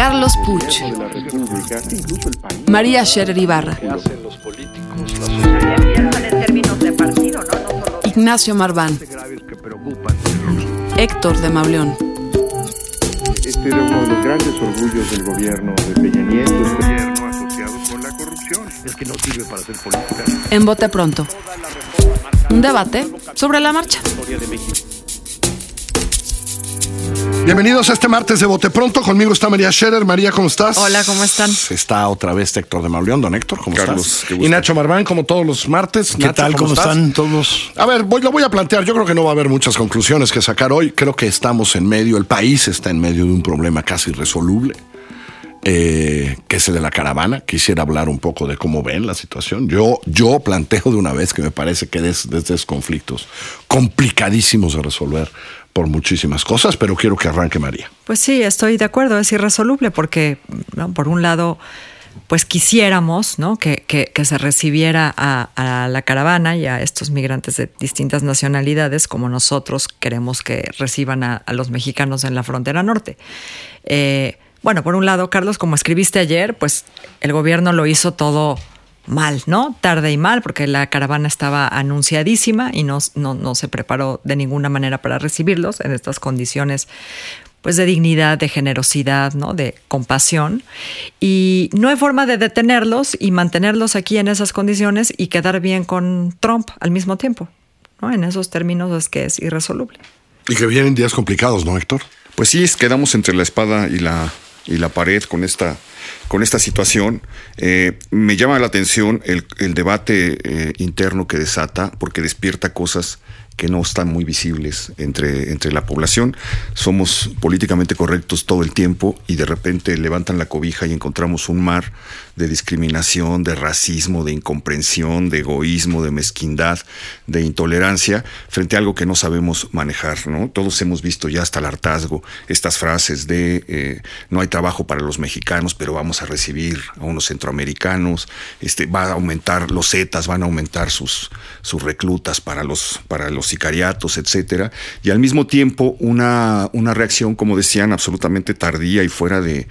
Carlos Puch, María Scherer Ibarra, Ignacio Marván, Héctor de Mauleón. Este era uno de los grandes orgullos del gobierno de Peña Nieto. Este gobierno asociado con la corrupción. Es que no sirve para hacer política. En Bote Pronto. Un debate sobre la marcha. Bienvenidos a este martes de Bote Pronto. Conmigo está María Scherer. María, ¿cómo estás? Hola, ¿cómo están? Está otra vez Héctor de Mauleón. Don Héctor, ¿cómo Carlos, estás? qué gusto. Y Nacho Marván, como todos los martes. ¿Qué Nacho, tal? ¿Cómo, están todos? A ver, voy, lo voy a plantear. Yo creo que no va a haber muchas conclusiones que sacar hoy. Creo que estamos en medio, el país está en medio de un problema casi irresoluble, eh, que es el de la caravana. Quisiera hablar un poco de cómo ven la situación. Yo, yo planteo de una vez que me parece que es desde conflictos complicadísimos de resolver por muchísimas cosas, pero quiero que arranque María. Pues sí, estoy de acuerdo, es irresoluble porque, por un lado, pues quisiéramos ¿no? que, que- se recibiera a, la caravana y a estos migrantes de distintas nacionalidades como nosotros queremos que reciban a, a los mexicanos en la frontera norte. Eh, bueno, por un lado, Carlos, como escribiste ayer, pues el gobierno lo hizo todo mal, ¿no? Tarde y mal, porque la caravana estaba anunciadísima y no, no, no se preparó de ninguna manera para recibirlos en estas condiciones pues de dignidad, de generosidad, ¿no? de compasión. Y no hay forma de detenerlos y mantenerlos aquí en esas condiciones y quedar bien con Trump al mismo tiempo. ¿no? En esos términos es que es irresoluble. Y que vienen días complicados, ¿no, Héctor? Pues sí, es- quedamos entre la espada y la, y la pared con esta, con esta situación. Eh, me llama la atención el, el debate eh, interno que desata, porque despierta cosas que no están muy visibles entre, entre la población. Somos políticamente correctos todo el tiempo y de repente levantan la cobija y encontramos un mar de discriminación, de racismo, de incomprensión, de egoísmo, de mezquindad, de intolerancia frente a algo que no sabemos manejar, ¿no? Todos hemos visto ya hasta el hartazgo estas frases de eh, no hay trabajo para los mexicanos, pero vamos a recibir a unos centroamericanos, este, va a aumentar los zetas, van a aumentar sus, sus reclutas para los, para los sicariatos, etcétera, y al mismo tiempo una, una reacción, como decían, absolutamente tardía y fuera de,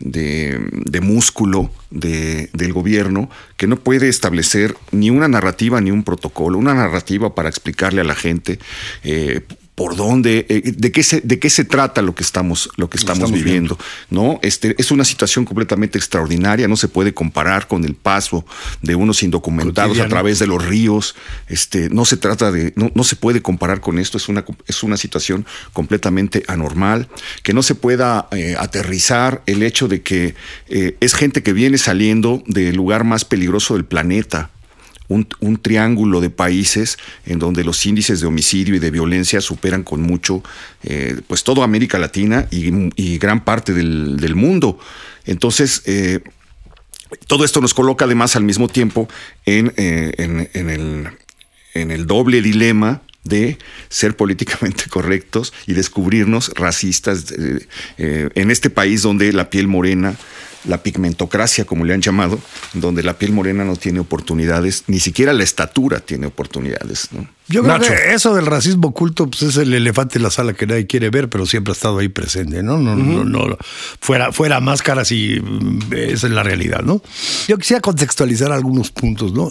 de, músculo de- del gobierno que no puede establecer ni una narrativa ni un protocolo, una narrativa para explicarle a la gente eh, por dónde, eh, de qué se, de qué se trata lo que estamos, lo que estamos, estamos viviendo, ¿no? Este es una situación completamente extraordinaria, no se puede comparar con el paso de unos indocumentados a través de los ríos, este, no se trata de, no, no se puede comparar con esto, es una, es una situación completamente anormal, que no se pueda eh, aterrizar el hecho de que eh, es gente que viene saliendo del lugar más peligroso del planeta, un, un triángulo de países en donde los índices de homicidio y de violencia superan con mucho eh, pues toda América Latina y, gran parte del, del mundo. Entonces, eh, todo esto nos coloca además al mismo tiempo en, eh, en- en el, en el doble dilema de ser políticamente correctos y descubrirnos racistas en este país donde la piel morena, la pigmentocracia, como le han llamado, donde la piel morena no tiene oportunidades, ni siquiera la estatura tiene oportunidades. ¿no? Yo creo Nacho. que eso del racismo oculto pues es el elefante en la sala que nadie quiere ver, pero siempre ha estado ahí presente, ¿no? No, no, no, fuera, fuera máscaras y mm, esa es la realidad, ¿no? Yo quisiera contextualizar algunos puntos, ¿no?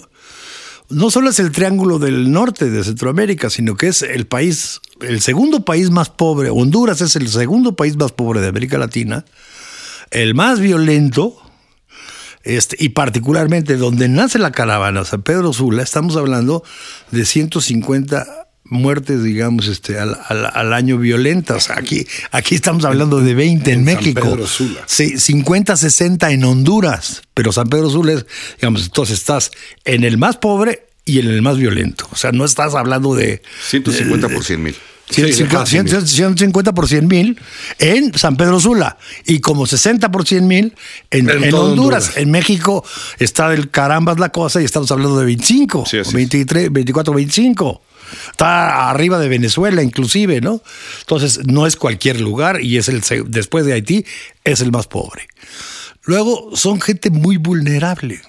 No solo es el triángulo del norte de Centroamérica, sino que es el país, el segundo país más pobre, Honduras es el segundo país más pobre de América Latina, el más violento, este, y particularmente donde nace la caravana, San Pedro Sula, estamos hablando de 150 muertes, digamos, este, al, al- al año violentas. Aquí, aquí estamos hablando de 20 en, En San México. Pedro Sula. Sí, 50, 60 en Honduras. Pero San Pedro Sula es, digamos, entonces estás en el más pobre y en el más violento. O sea, no estás hablando de... 150 por 100 mil. 150, casi mil. 150 por 100 mil en San Pedro Sula y como 60 por 100 mil en, En en Honduras. Honduras. En México está del carambas la cosa y estamos hablando de 25, Sí, así es. 23, 24, 25. Está arriba de Venezuela inclusive, ¿no? Entonces no es cualquier lugar y es el después de Haití es el más pobre. Luego son gente muy vulnerable.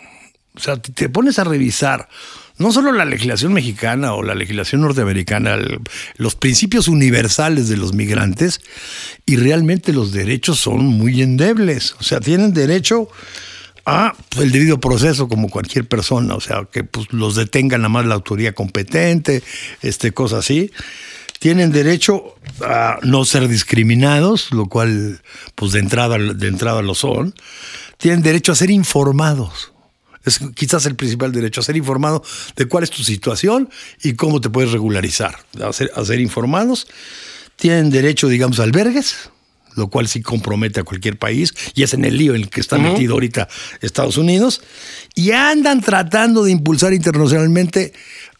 O sea, te pones a revisar no solo la legislación mexicana o la legislación norteamericana, los principios universales de los migrantes y realmente los derechos son muy endebles. O sea, tienen derecho a pues, el debido proceso como cualquier persona, o sea, que pues, los detenga nada más la autoridad competente, este, cosas así. Tienen derecho a no ser discriminados, lo cual, pues de entrada, de entrada lo son. Tienen derecho a ser informados. Es quizás el principal derecho, a ser informado de cuál es tu situación y cómo te puedes regularizar. A ser, a ser informados. Tienen derecho, digamos, a albergues, lo cual sí compromete a cualquier país y es en el lío en el que está metido ahorita Estados Unidos. Y andan tratando de impulsar internacionalmente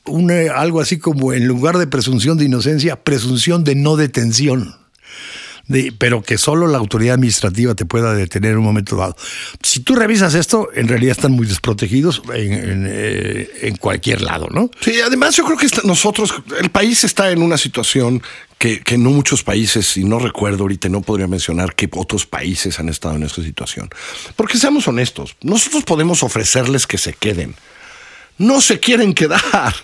una- algo así como, en lugar de presunción de inocencia, presunción de no detención pero que solo la autoridad administrativa te pueda detener en un momento dado. Si tú revisas esto, en realidad están muy desprotegidos en, eh, cualquier lado, ¿no? Sí, además yo creo que nosotros, el país está en una situación que, que no muchos países, y no recuerdo ahorita, no podría mencionar qué otros países han estado en esta situación. Porque seamos honestos, nosotros podemos ofrecerles que se queden. No se quieren quedar.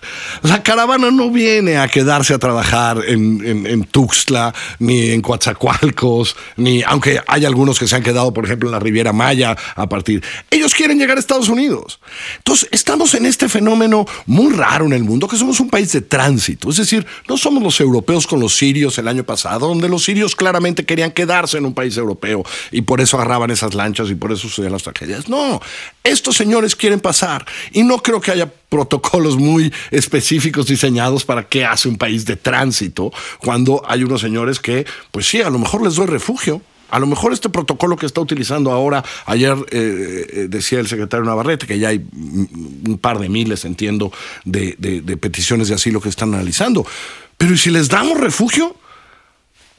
La caravana no viene a quedarse a trabajar en, en- Tuxtla, ni en Coatzacoalcos, ni aunque hay algunos que se han quedado, por ejemplo, en la Riviera Maya a partir. Ellos quieren llegar a Estados Unidos. Entonces, estamos en este fenómeno muy raro en el mundo, que somos un país de tránsito. Es decir, no somos los europeos con los sirios el año pasado, donde los sirios claramente querían quedarse en un país europeo y por eso agarraban esas lanchas y por eso sucedían las tragedias. No, estos señores quieren pasar y no creo que haya protocolos muy específicos diseñados para qué hace un país de tránsito cuando hay unos señores que, pues sí, a lo mejor les doy refugio. A lo mejor este protocolo que está utilizando ahora, ayer eh, eh, decía el secretario Navarrete que ya hay un par de miles, entiendo, de, de- peticiones de asilo que están analizando. Pero ¿y si les damos refugio?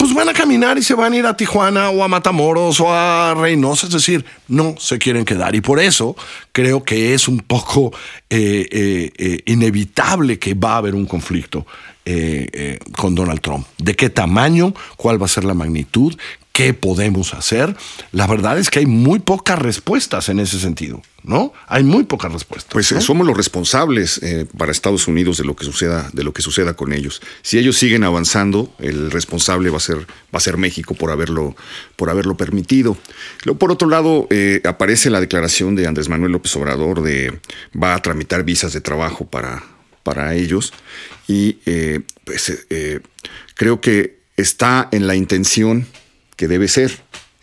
Pues van a caminar y se van a ir a Tijuana o a Matamoros o a Reynosa, es decir, no se quieren quedar. Y por eso creo que es un poco eh, eh, eh, inevitable que va a haber un conflicto con Donald Trump. ¿De qué tamaño? ¿Cuál va a ser la magnitud? ¿Qué podemos hacer? La verdad es que hay muy pocas respuestas en ese sentido, ¿no? Hay muy pocas respuestas. Pues eh, ¿no? somos los responsables eh, para Estados Unidos de lo que suceda, de lo que suceda con ellos. Si ellos siguen avanzando, el responsable va a ser, va a ser México por haberlo, por haberlo permitido. Luego, por otro lado, eh, aparece la declaración de Andrés Manuel López Obrador de va a tramitar visas de trabajo para, para ellos. Y eh, pues, creo que está en la intención que debe ser.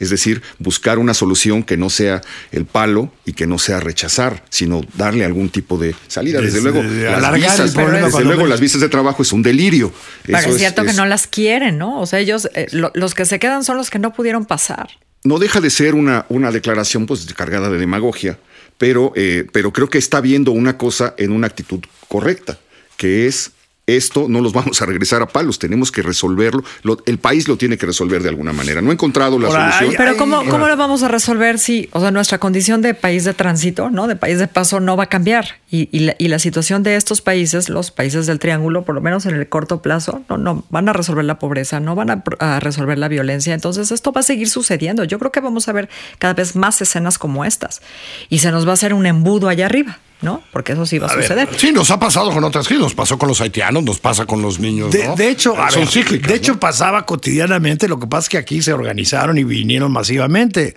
Es decir, buscar una solución que no sea el palo y que no sea rechazar, sino darle algún tipo de salida. Desde Desde- luego, de las alargar el visas, problema desde luego las visas de trabajo es un delirio. Pero Eso es cierto que es- no las quieren, ¿no? O sea, ellos, eh, lo- los que se quedan son los que no pudieron pasar. no deja de ser una, una declaración pues cargada de demagogia, pero, eh, pero creo que está viendo una cosa en una actitud correcta, que es esto no los vamos a regresar a palos, tenemos que resolverlo, lo- el país lo tiene que resolver de alguna manera. No he encontrado la solución. Pero Ay, ¿cómo. ¿cómo lo vamos a resolver si, o sea, nuestra condición de país de tránsito, ¿no? De país de paso no va a cambiar. Y, y la, y la situación de estos países, los países del triángulo, por lo menos en el corto plazo, no, no van a resolver la pobreza, no van a, a resolver la violencia. Entonces esto va a seguir sucediendo. Yo creo que vamos a ver cada vez más escenas como estas. Y se nos va a hacer un embudo allá arriba, ¿no? Porque eso sí va a, A ver, suceder. Sí, nos ha pasado con otras crisis, nos pasó con los haitianos, nos pasa con los niños. De, ¿no? de hecho, a son ver, cíclicas. de hecho ¿no? pasaba cotidianamente, lo que pasa es que aquí se organizaron y vinieron masivamente.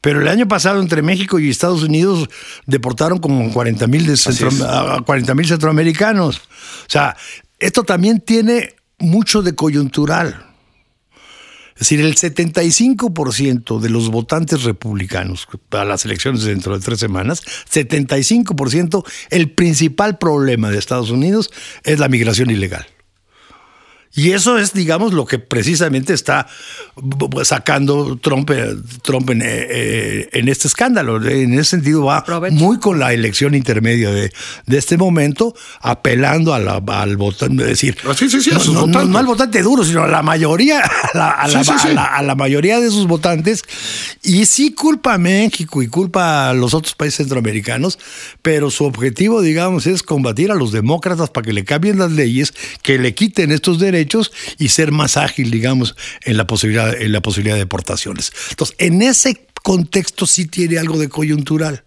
Pero el año pasado entre México y Estados Unidos deportaron como 40 mil centroamericanos. O sea, esto también tiene mucho de coyuntural. Es decir, el 75% de los votantes republicanos para las elecciones dentro de tres semanas, 75%, el principal problema de Estados Unidos es la migración ilegal. Y eso es, digamos, lo que precisamente está sacando Trump, eh, Trump en, eh, en, este escándalo. En ese sentido va muy con la elección intermedia de, de este momento, apelando a la, al votante, es decir, ah, sí, sí, sí, no, no, al votante duro, sino a la mayoría, a la, a, la, a la, mayoría de sus votantes. Y sí culpa a México y culpa a los otros países centroamericanos, pero su objetivo, digamos, es combatir a los demócratas para que le cambien las leyes, que le quiten estos derechos y ser más ágil, digamos, en la posibilidad, en la posibilidad de deportaciones. Entonces, en ese contexto sí tiene algo de coyuntural.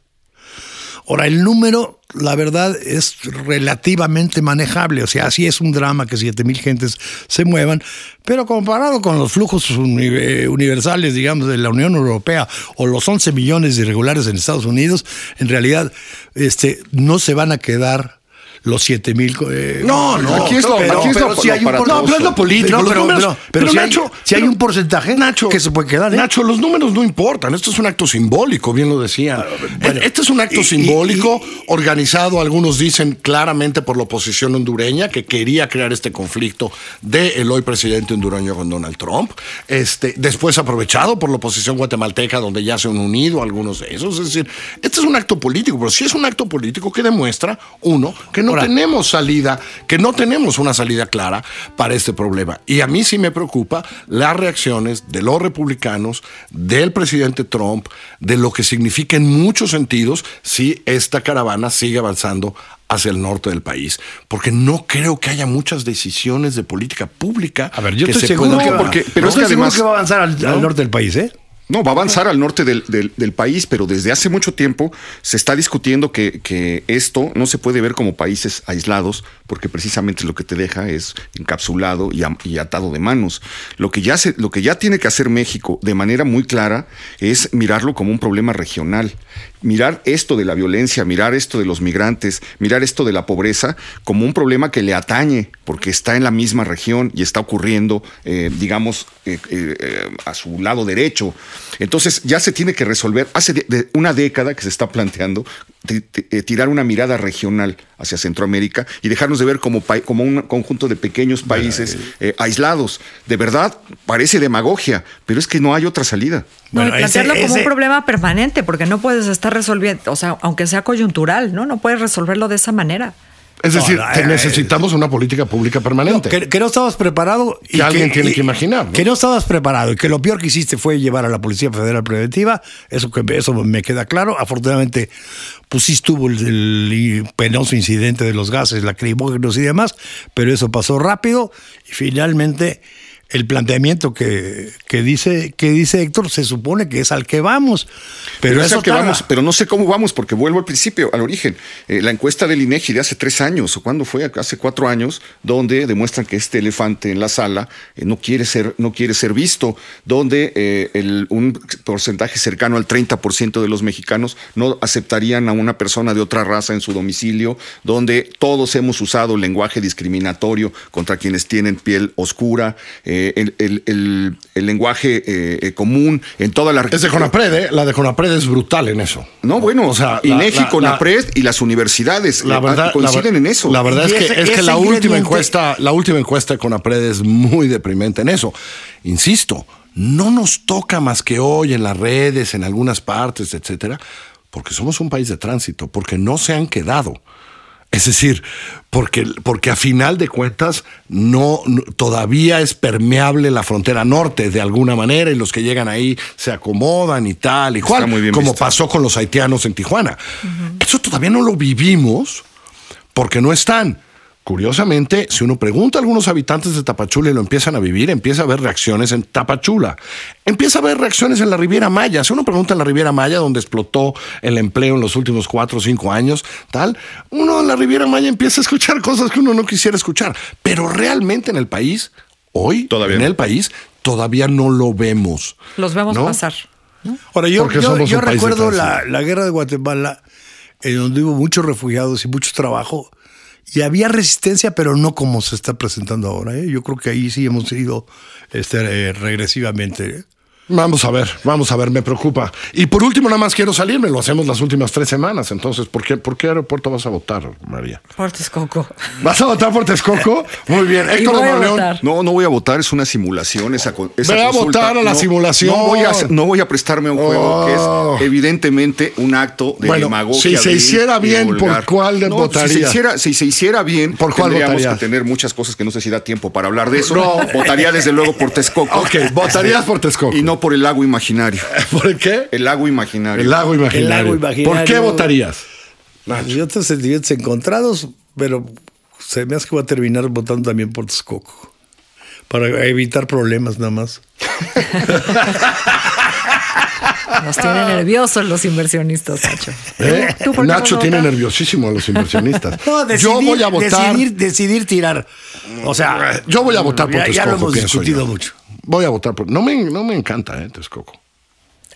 Ahora, el número, la verdad, es relativamente manejable. O sea, sí es un drama que 7 mil gentes se muevan, pero comparado con los flujos universales, digamos, de la Unión Europea o los 11 millones de irregulares en Estados Unidos, en realidad este, no se van a quedar los 7 mil. Eh, no, no, aquí es lo, pero, aquí es lo, si hay un no, pero es lo político. Pero, pero, pero si, Nacho, hay, si hay un porcentaje Nacho, que se puede quedar. ¿eh? Nacho, los números no importan. Esto es un acto simbólico, bien lo decían. Ah, este es un acto simbólico organizado, algunos dicen claramente por la oposición hondureña que quería crear este conflicto del el hoy presidente hondureño con Donald Trump. Este, después aprovechado por la oposición guatemalteca, donde ya se han unido algunos de esos. Es decir, este es un acto político, pero sí es un acto político que demuestra, uno, que no no tenemos salida, que no tenemos una salida clara para este problema. Y a mí sí me preocupa las reacciones de los republicanos, del presidente Trump, de lo que significa en muchos sentidos si esta caravana sigue avanzando hacia el norte del país, porque no creo que haya muchas decisiones de política pública. A ver, yo que estoy seguro que, porque, pero es que además que va a avanzar al norte del país, ¿eh? No, va a avanzar al norte del, del, país, pero desde hace mucho tiempo se está discutiendo que, que, esto no se puede ver como países aislados, porque precisamente lo que te deja es encapsulado y, y, atado de manos. Lo que, ya se, lo que ya tiene que hacer México de manera muy clara es mirarlo como un problema regional mirar esto de la violencia, mirar esto de los migrantes, mirar esto de la pobreza como un problema que le atañe, porque está en la misma región y está ocurriendo, eh, digamos, eh, eh, a su lado derecho. Entonces ya se tiene que resolver, hace una década que se está planteando tirar una mirada regional hacia Centroamérica y dejarnos de ver como, como un conjunto de pequeños países aislados. De verdad, parece demagogia, pero es que no hay otra salida. No, y plantearlo como un problema permanente, porque no puedes estar resolviendo, o sea, aunque sea coyuntural, ¿no? No puedes resolverlo de esa manera. Es decir, necesitamos una política pública permanente. que, no estabas preparado. Y que alguien tiene que imaginar. Que no estabas preparado y que lo peor que hiciste fue llevar a la Policía Federal Preventiva. Eso, que, eso me queda claro. Afortunadamente, pues sí estuvo el, el penoso incidente de los gases lacrimógenos y demás, pero eso pasó rápido y finalmente el planteamiento que, que, dice, que dice Héctor se supone que es al que vamos. Pero, es al que vamos, pero no sé cómo vamos, porque vuelvo al principio, al origen. Eh, la encuesta del INEGI de hace tres años, o cuándo fue, hace cuatro años, donde demuestran que este elefante en la sala eh, no, quiere ser, no quiere ser visto, donde eh, el, un porcentaje cercano al 30% de los mexicanos no aceptarían a una persona de otra raza en su domicilio, donde todos hemos usado lenguaje discriminatorio contra quienes tienen piel oscura. Eh, el, lenguaje eh, eh, común en toda la Es de Conapred, la de Conapred es brutal en eso. No, bueno, o sea, INEGI, Conapred y las universidades la verdad, coinciden en eso. La verdad es que, es que la última encuesta, la última encuesta de Conapred es muy deprimente en eso. Insisto, no nos toca más que hoy en las redes, en algunas partes, etcétera, porque somos un país de tránsito, porque no se han quedado. Es decir, porque, porque a final de cuentas no, todavía es permeable la frontera norte de alguna manera y los que llegan ahí se acomodan y tal y cual, como pasó con los haitianos en Tijuana. Eso todavía no lo vivimos porque no están. Curiosamente, si uno pregunta a algunos habitantes de Tapachula y lo empiezan a vivir, empieza a ver reacciones en Tapachula. Empieza a ver reacciones en la Riviera Maya. Si uno pregunta en la Riviera Maya, donde explotó el empleo en los últimos cuatro o cinco años, tal, uno en la Riviera Maya empieza a escuchar cosas que uno no quisiera escuchar. Pero realmente en el país, hoy, todavía en el país, todavía no lo vemos. Los vemos pasar. Ahora, yo, yo, recuerdo la, la guerra de Guatemala, en donde hubo muchos refugiados y mucho trabajo y había resistencia, pero no como se está presentando ahora. ¿eh? Yo creo que ahí sí hemos ido este, eh, regresivamente. Vamos a ver, vamos a ver, me preocupa. Y por último, nada más quiero salirme, lo hacemos las últimas tres semanas. Entonces, ¿por qué, por qué aeropuerto vas a votar, María? Por Texcoco. ¿Vas a votar por Texcoco? Muy bien. Héctor voy a de León. votar. No, no voy a votar, es una simulación esa, esa Ve a consulta. votar a la No, simulación. No voy, a, no voy a prestarme a un juego Oh. que es evidentemente un acto de Bueno, demagogia. si se hiciera bien, ¿por cuál No, votaría? Si se, hiciera, si se hiciera bien, ¿Por cuál tendríamos votarías? que tener muchas cosas que no sé si da tiempo para hablar de eso. No. Votaría desde luego por Texcoco. Ok, votarías por Texcoco. Y no por el lago imaginario. ¿Por qué? El lago imaginario. El lago imaginario. El lago imaginario. ¿Por qué votarías? Yo tengo sentimientos encontrados, pero se me hace que voy a terminar votando también por Texcoco. Para evitar problemas nada más. Nos tiene nerviosos los inversionistas, Nacho. ¿Eh? ¿Tú por qué Nacho tiene votar? nerviosísimo a los inversionistas. No, decidir, yo voy a votar. Decidir, decidir tirar. O sea, Yo voy a votar por ya, Texcoco. ya lo hemos discutido yo. mucho. Voy a votar por. No me, no me encanta, ¿eh? Texcoco.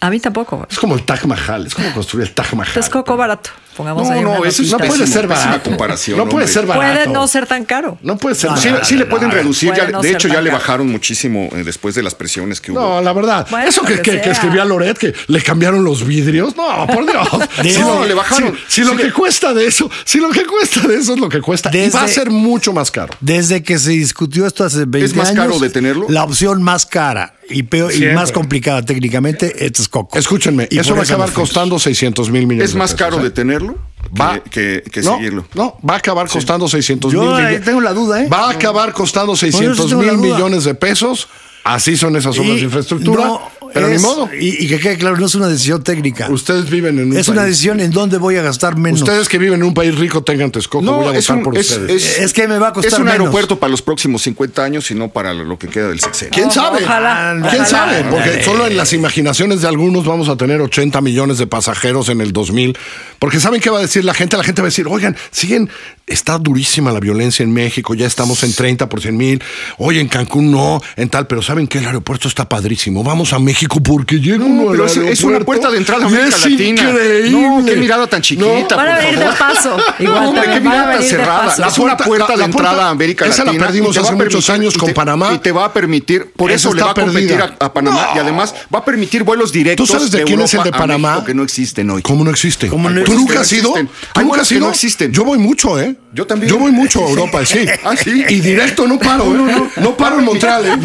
A mí tampoco. Es como el Taj Mahal. Es como construir el Taj Mahal. Texcoco barato. Pongamos No, ahí no, eso es No puede ser barato. comparación, no puede hombre. ser barato. Puede no ser tan caro. No puede ser Sí, le pueden reducir, Puede ya- no de hecho ya le bajaron muchísimo eh, después de las presiones que hubo. No, la verdad. Bueno, Eso que, lo que que- escribía Loret, que le cambiaron los vidrios. No, por Dios. Desde- No, le bajaron. Si, si lo que cuesta de eso, si lo que cuesta de eso es lo que cuesta, y va a ser mucho más caro. Desde que se discutió esto hace 20 ¿Es más años, caro detenerlo? La opción más cara y peor y más complicada técnicamente es Texcoco. Escúchenme, Y eso va a acabar costando 600 mil millones. es más de pesos, caro ¿eh? detenerlo Va- que, que- que no, seguirlo. No, va a acabar costando 600 Yo mil ahí millones. tengo la duda, ¿eh? Va a acabar costando eso 600 tengo la mil millones de pesos. Así son esas obras de infraestructura. no pero es- ni modo. Y, y que quede claro, no es una decisión técnica. Ustedes viven en un es una decisión en dónde voy a gastar menos. Ustedes que viven en un país rico tengan Texcoco. No, voy a es votar un, por es, ustedes. es- Es que me va a costar Es un menos. aeropuerto para los próximos 50 años y no para lo que queda del sexenio. ¿Quién sabe? Ojalá, ¿Quién ojalá. sabe? Porque solo en las imaginaciones de algunos vamos a tener 80 millones de pasajeros en el 2000. Porque ¿saben qué va a decir la gente? La gente va a decir, oigan, siguen, está durísima la violencia en México, ya estamos en 30 por 100 mil. Oye, en Cancún no, en tal, pero ¿saben qué? El aeropuerto está padrísimo. Vamos a México porque llega uno No, pero al es, es una aeropuerto puerta de entrada a América es Latina. increíble. No, qué mirada tan chiquita. Van a venir de favor. paso. Igual No, hombre, qué mirada tan cerrada. paso. Es una puerta- la- de la entrada puerta- a América esa la Latina. perdimos hace muchos permitir- años y con te- Panamá. Y te va a permitir, por Esa eso le está va a competir perdida. a, a Panamá. No. Y además va a permitir vuelos directos. ¿Tú sabes de quién es el de Panamá? México que no existen hoy. ¿Cómo no existe? ¿Cómo no ¿Tú nunca has ido? ¿Tú nunca has ido? Yo voy mucho, ¿eh? Yo también. Yo voy mucho a Europa, sí. Ah, ¿sí? Y directo no paro, ¿eh? No paro en Montreal, ¿eh?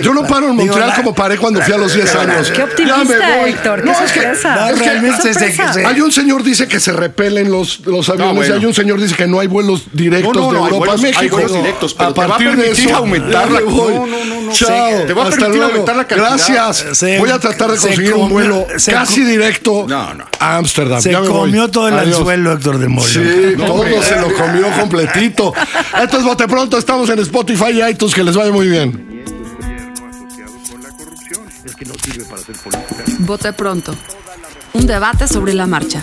Yo no paro en Montreal como paré cuando fui a los 10 años. Qué Ya optimista, me voy. Héctor. Qué No, es que, es que- hay un señor dice que se repelen los, los aviones bueno. y hay un señor dice que no hay vuelos directos No, no, de no, hay Europa vuelos- a hay México. vuelos directos, pero a te va a partir de permitir eso, aumentar la-. No, no, no, no. Chao. Te va a permitir luego. aumentar la cantidad. Gracias. Se- voy a tratar de se conseguir un vuelo casi directo No, no. a Ámsterdam. Se Ya me voy. comió todo el anzuelo, Héctor del Morio. Sí, todo se lo comió completito. Esto es Bote Pronto, estamos en Spotify y iTunes, que les vaya muy bien. Vote pronto. Un debate sobre la marcha.